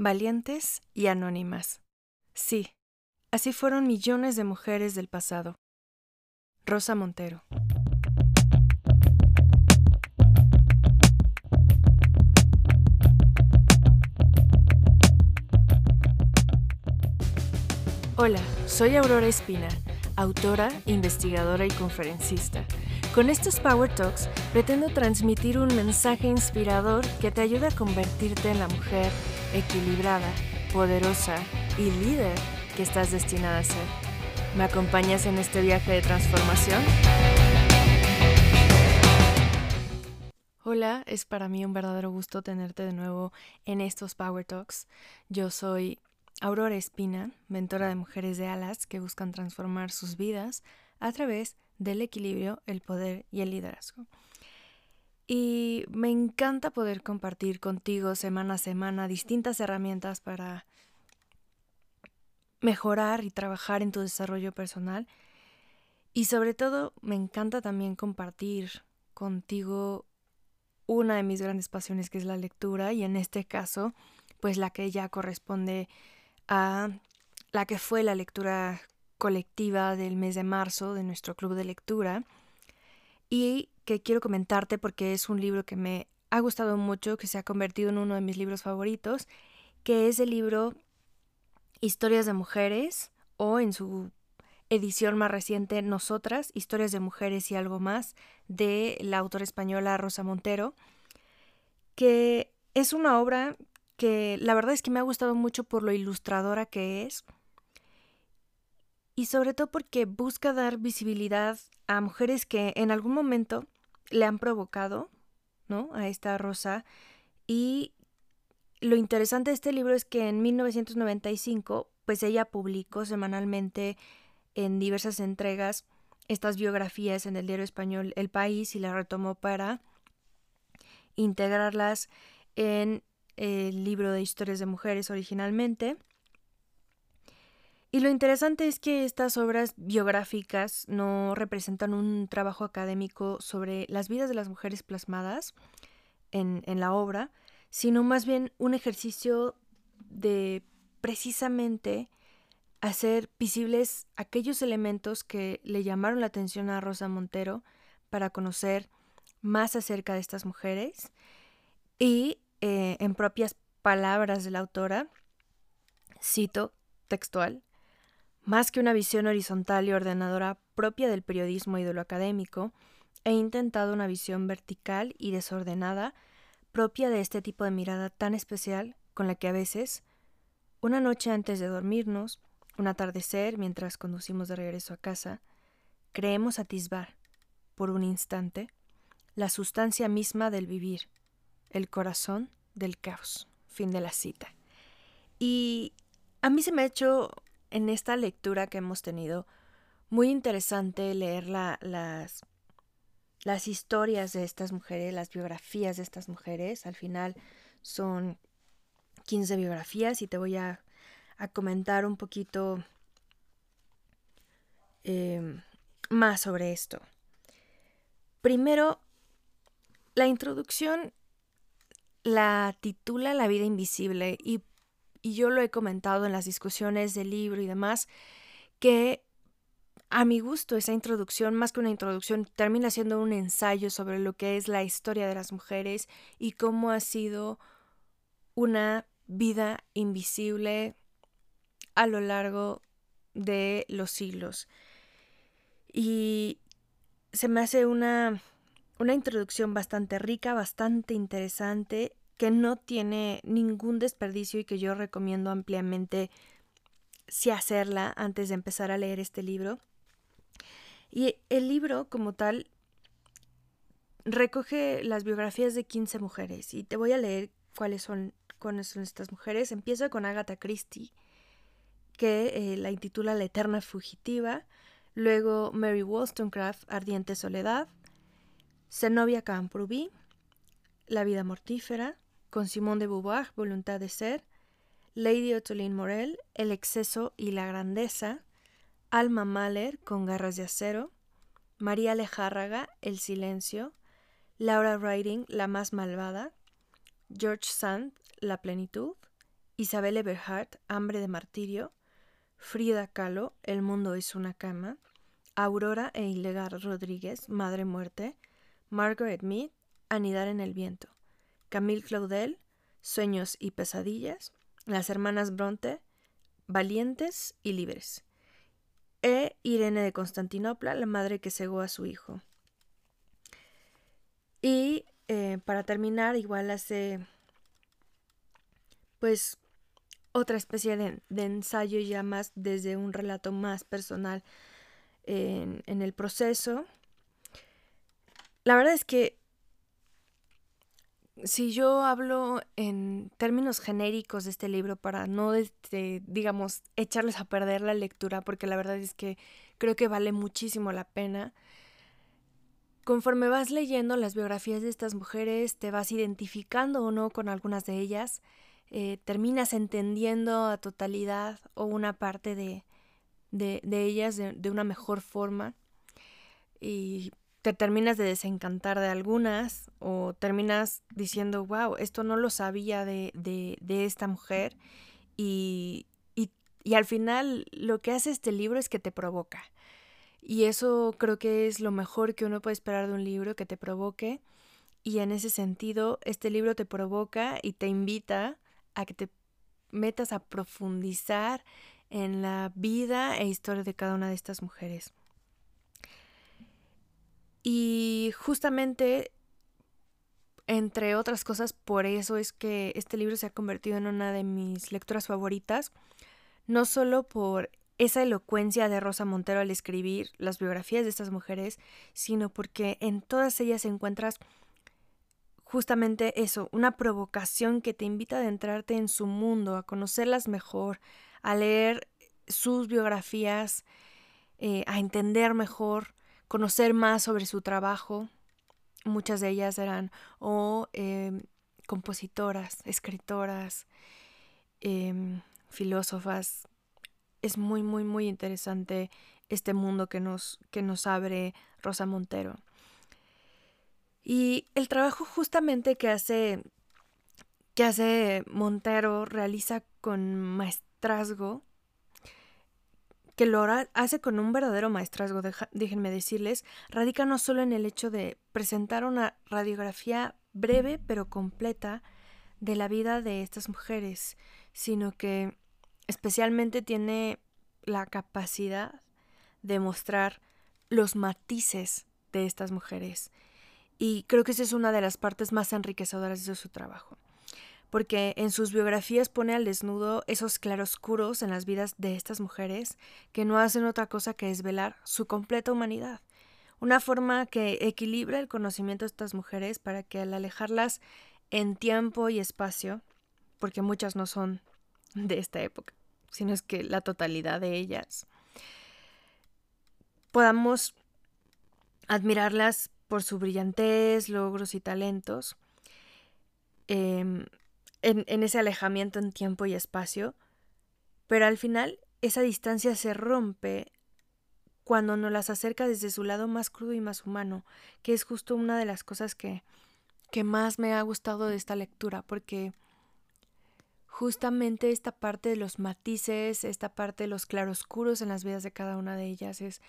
valientes y anónimas. Sí, así fueron millones de mujeres del pasado. Rosa Montero. Hola, soy Aurora Espina, autora, investigadora y conferencista. Con estos Power Talks pretendo transmitir un mensaje inspirador que te ayude a convertirte en la mujer equilibrada, poderosa y líder que estás destinada a ser. ¿Me acompañas en este viaje de transformación? Hola, es para mí un verdadero gusto tenerte de nuevo en estos Power Talks. Yo soy Aurora Espina, mentora de mujeres de alas que buscan transformar sus vidas a través del equilibrio, el poder y el liderazgo. Y me encanta poder compartir contigo semana a semana distintas herramientas para mejorar y trabajar en tu desarrollo personal. Y sobre todo, me encanta también compartir contigo una de mis grandes pasiones que es la lectura y en este caso, pues la que ya corresponde a la que fue la lectura colectiva del mes de marzo de nuestro club de lectura y que quiero comentarte porque es un libro que me ha gustado mucho, que se ha convertido en uno de mis libros favoritos, que es el libro Historias de Mujeres o en su edición más reciente Nosotras, Historias de Mujeres y algo más, de la autora española Rosa Montero, que es una obra que la verdad es que me ha gustado mucho por lo ilustradora que es y sobre todo porque busca dar visibilidad a mujeres que en algún momento le han provocado, ¿no? A esta rosa y lo interesante de este libro es que en 1995 pues ella publicó semanalmente en diversas entregas estas biografías en el diario español El País y la retomó para integrarlas en el libro de historias de mujeres originalmente. Y lo interesante es que estas obras biográficas no representan un trabajo académico sobre las vidas de las mujeres plasmadas en, la obra, sino más bien un ejercicio de precisamente hacer visibles aquellos elementos que le llamaron la atención a Rosa Montero para conocer más acerca de estas mujeres y eh, en propias palabras de la autora, cito textual, más que una visión horizontal y ordenadora propia del periodismo y de lo académico, he intentado una visión vertical y desordenada propia de este tipo de mirada tan especial con la que a veces, una noche antes de dormirnos, un atardecer mientras conducimos de regreso a casa, creemos atisbar, por un instante, la sustancia misma del vivir, el corazón del caos. Fin de la cita. Y a mí se me ha hecho en esta lectura que hemos tenido muy interesante leer las, las historias de estas mujeres, las biografías de estas mujeres. Al final son 15 biografías y te voy a, comentar un poquito em, más sobre esto. Primero, la introducción la titula La vida invisible y, yo lo he comentado en las discusiones del libro y demás, que a mi gusto esa introducción, más que una introducción, termina siendo un ensayo sobre lo que es la historia de las mujeres y cómo ha sido una vida invisible a lo largo de los siglos. Y se me hace una una introducción bastante rica, bastante interesante, que no tiene ningún desperdicio y que yo recomiendo ampliamente si hacerla antes de empezar a leer este libro. Y el libro como tal recoge las biografías de 15 mujeres y te voy a leer cuáles son, cuáles son estas mujeres. Empieza con Agatha Christie, que eh, la intitula La Eterna Fugitiva. Luego Mary Wollstonecraft, Ardiente Soledad. Zenobia Camprubí, La vida mortífera, con Simón de Beauvoir, Voluntad de ser, Lady Ottoline Morel, El exceso y la grandeza, Alma Mahler, con garras de acero, María Lejárraga, El silencio, Laura Riding, La más malvada, George Sand, La plenitud, Isabel Eberhardt, Hambre de Martirio, Frida Kahlo, El mundo es una cama, Aurora e Ilegar Rodríguez, Madre Muerte, Margaret Mead, Anidar en el viento, Camille Claudel, Sueños y pesadillas, Las hermanas Bronte, Valientes y libres, e Irene de Constantinopla, la madre que cegó a su hijo. Y eh, para terminar, igual hace pues otra especie de, ensayo ya más desde un relato más personal en, en el proceso. La verdad es que si yo hablo en términos genéricos de este libro para no, este, digamos, echarles a perder la lectura, porque la verdad es que creo que vale muchísimo la pena, conforme vas leyendo las biografías de estas mujeres, te vas identificando o no con algunas de ellas, eh, terminas entendiendo a totalidad o una parte de, de, ellas de, de una mejor forma. Y te terminas de desencantar de algunas o terminas diciendo, wow, esto no lo sabía de, de, esta mujer y, y, y, al final lo que hace este libro es que te provoca. Y eso creo que es lo mejor que uno puede esperar de un libro, que te provoque. Y en ese sentido, este libro te provoca y te invita a que te metas a profundizar en la vida e historia de cada una de estas mujeres. Y justamente, entre otras cosas, por eso es que este libro se ha convertido en una de mis lecturas favoritas, no solo por esa elocuencia de Rosa Montero al escribir las biografías de estas mujeres, sino porque en todas ellas encuentras justamente eso, una provocación que te invita a adentrarte en su mundo, a conocerlas mejor, a leer sus biografías, eh, a entender mejor conocer más sobre su trabajo. Muchas de ellas eran o em, compositoras, escritoras, em, filósofas. Es muy, muy, muy interesante este mundo que nos, que nos abre Rosa Montero. Y el trabajo justamente que hace, que hace Montero realiza con maestrazgo que lo hace con un verdadero maestrazgo, déjenme decirles, radica no solo en el hecho de presentar una radiografía breve pero completa de la vida de estas mujeres, sino que especialmente tiene la capacidad de mostrar los matices de estas mujeres. Y creo que esa es una de las partes más enriquecedoras de su trabajo porque en sus biografías pone al desnudo esos claroscuros en las vidas de estas mujeres que no hacen otra cosa que desvelar su completa humanidad. Una forma que equilibra el conocimiento de estas mujeres para que al alejarlas en tiempo y espacio, porque muchas no son de esta época, sino es que la totalidad de ellas, podamos admirarlas por su brillantez, logros y talentos, em, en, ese alejamiento en tiempo y espacio, pero al final esa distancia se rompe cuando nos las acerca desde su lado más crudo y más humano, que es justo una de las cosas que, que más me ha gustado de esta lectura, porque justamente esta parte de los matices, esta parte de los claroscuros en las vidas de cada una de ellas, es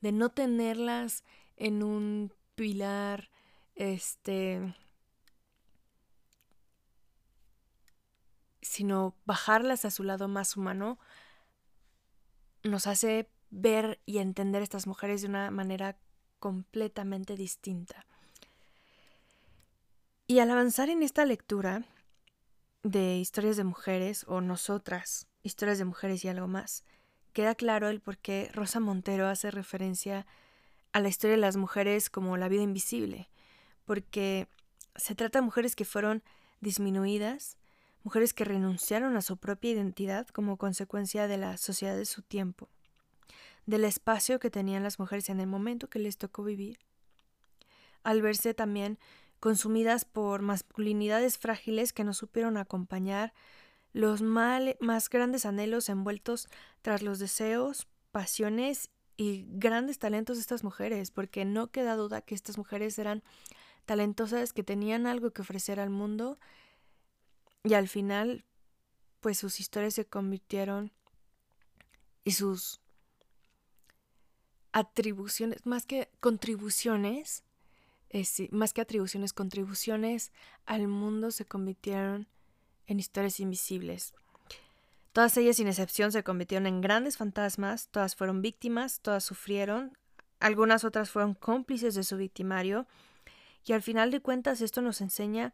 de no tenerlas en un pilar, este, sino bajarlas a su lado más humano, nos hace ver y entender a estas mujeres de una manera completamente distinta. Y al avanzar en esta lectura de historias de mujeres o nosotras, historias de mujeres y algo más, queda claro el por qué Rosa Montero hace referencia a la historia de las mujeres como la vida invisible, porque se trata de mujeres que fueron disminuidas, mujeres que renunciaron a su propia identidad como consecuencia de la sociedad de su tiempo, del espacio que tenían las mujeres en el momento que les tocó vivir, al verse también consumidas por masculinidades frágiles que no supieron acompañar los más grandes anhelos envueltos tras los deseos, pasiones y grandes talentos de estas mujeres, porque no queda duda que estas mujeres eran talentosas, que tenían algo que ofrecer al mundo y al final pues sus historias se convirtieron y sus atribuciones, más que contribuciones, más que atribuciones, contribuciones al mundo se convirtieron en historias invisibles. Todas ellas, sin excepción, se convirtieron en grandes fantasmas, todas fueron víctimas, todas sufrieron, algunas otras fueron cómplices de su victimario, y al final de cuentas esto nos enseña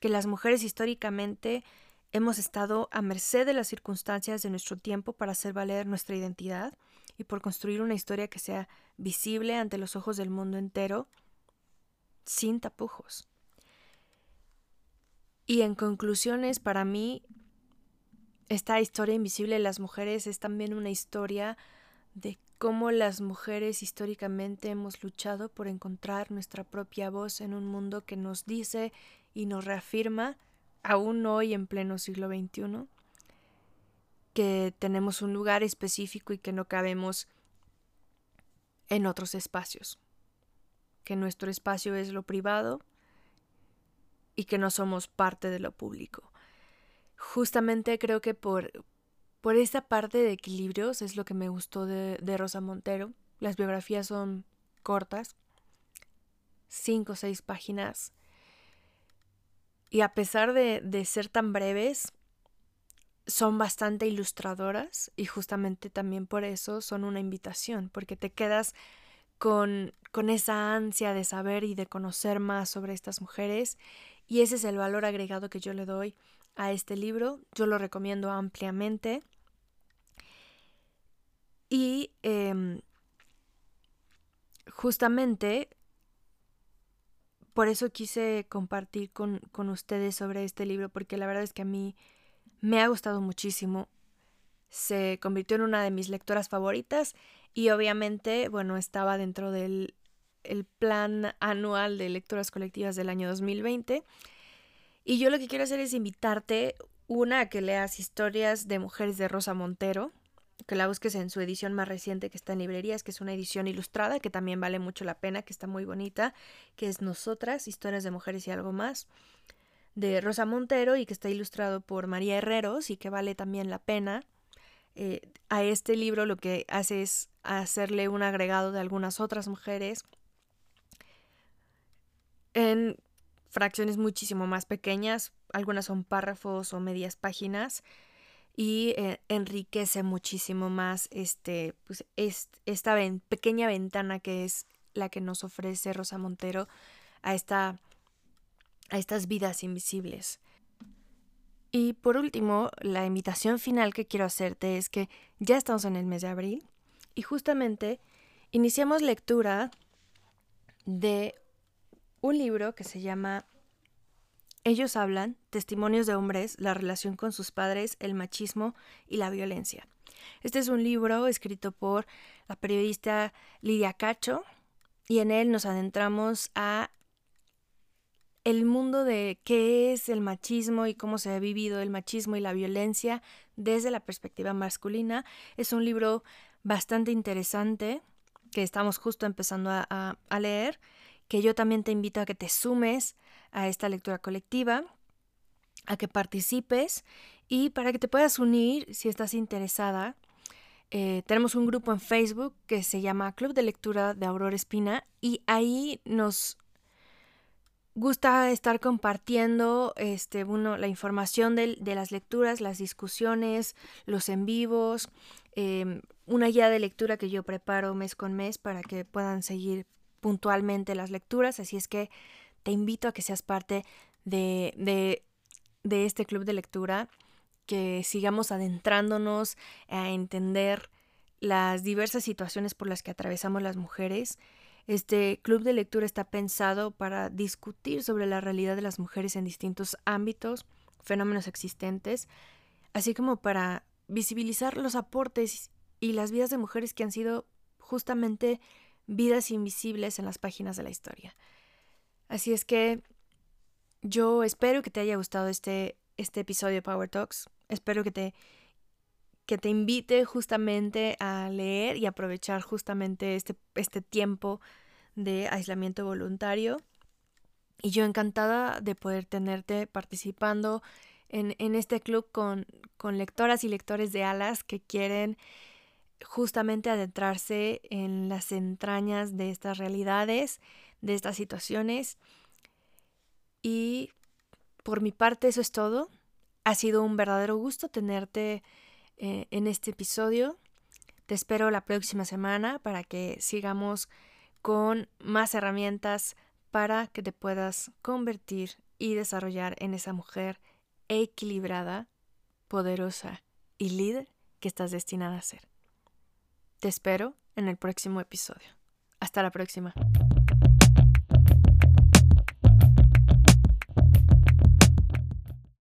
que las mujeres históricamente hemos estado a merced de las circunstancias de nuestro tiempo para hacer valer nuestra identidad y por construir una historia que sea visible ante los ojos del mundo entero, sin tapujos. Y en conclusiones, para mí, esta historia invisible de las mujeres es también una historia de cómo las mujeres históricamente hemos luchado por encontrar nuestra propia voz en un mundo que nos dice y nos reafirma, aún hoy en pleno siglo XXI, que tenemos un lugar específico y que no cabemos en otros espacios, que nuestro espacio es lo privado y que no somos parte de lo público justamente creo que por, por esta parte de equilibrios es lo que me gustó de, Rosa Montero. Las biografías son cortas, cinco o seis páginas. Y a pesar de, de ser tan breves, son bastante ilustradoras y justamente también por eso son una invitación, porque te quedas con, con esa ansia de saber y de conocer más sobre estas mujeres y ese es el valor agregado que yo le doy a este libro. Yo lo recomiendo ampliamente. Y em, justamente por eso quise compartir con, con, ustedes sobre este libro, porque la verdad es que a mí me ha gustado muchísimo. Se convirtió en una de mis lectoras favoritas y obviamente, bueno, estaba dentro del el plan anual de lecturas colectivas del año 2020 y yo lo que quiero hacer es invitarte, una, a que leas historias de mujeres de Rosa Montero, que la busques en su edición más reciente que está en librerías, que es una edición ilustrada, que también vale mucho la pena, que está muy bonita, que es Nosotras, historias de mujeres y algo más, de Rosa Montero y que está ilustrado por María Herreros y que vale también la pena. Eh, a este libro lo que hace es hacerle un agregado de algunas otras mujeres en fracciones muchísimo más pequeñas, algunas son párrafos o medias páginas y eh, enriquece muchísimo más este, pues, esta pequeña ventana que es la que nos ofrece Rosa Montero a, esta, a estas vidas invisibles. Y por último, la invitación final que quiero hacerte es que ya estamos en el mes de abril y justamente iniciamos lectura de un libro que se llama Ellos hablan, Testimonios de hombres, la relación con sus padres, el machismo y la violencia. Este es un libro escrito por la periodista Lidia Cacho y en él nos adentramos a el mundo de qué es el machismo y cómo se ha vivido el machismo y la violencia desde la perspectiva masculina. Es un libro bastante interesante que estamos justo empezando a, a leer que yo también te invito a que te sumes a esta lectura colectiva, a que participes y para que te puedas unir si estás interesada. Eh, tenemos un grupo en Facebook que se llama Club de Lectura de Aurora Espina y ahí nos gusta estar compartiendo este, la información de, las lecturas, las discusiones, los en vivos, em, una guía de lectura que yo preparo mes con mes para que puedan seguir puntualmente las lecturas, así es que te invito a que seas parte de, este club de lectura, que sigamos adentrándonos a entender las diversas situaciones por las que atravesamos las mujeres. Este club de lectura está pensado para discutir sobre la realidad de las mujeres en distintos ámbitos, fenómenos existentes, así como para visibilizar los aportes y las vidas de mujeres que han sido justamente vidas invisibles en las páginas de la historia. Así es que yo espero que te haya gustado este, este episodio de Power Talks. Espero que te, que te invite justamente a leer y aprovechar justamente este, este tiempo de aislamiento voluntario. Y yo encantada de poder tenerte participando en, en este club con, con lectoras y lectores de alas que quieren justamente adentrarse en las entrañas de estas realidades, de estas situaciones. Y por mi parte eso es todo. Ha sido un verdadero gusto tenerte eh, en este episodio. Te espero la próxima semana para que sigamos con más herramientas para que te puedas convertir y desarrollar en esa mujer equilibrada, poderosa y líder que estás destinada a ser. Te espero en el próximo episodio. Hasta la próxima.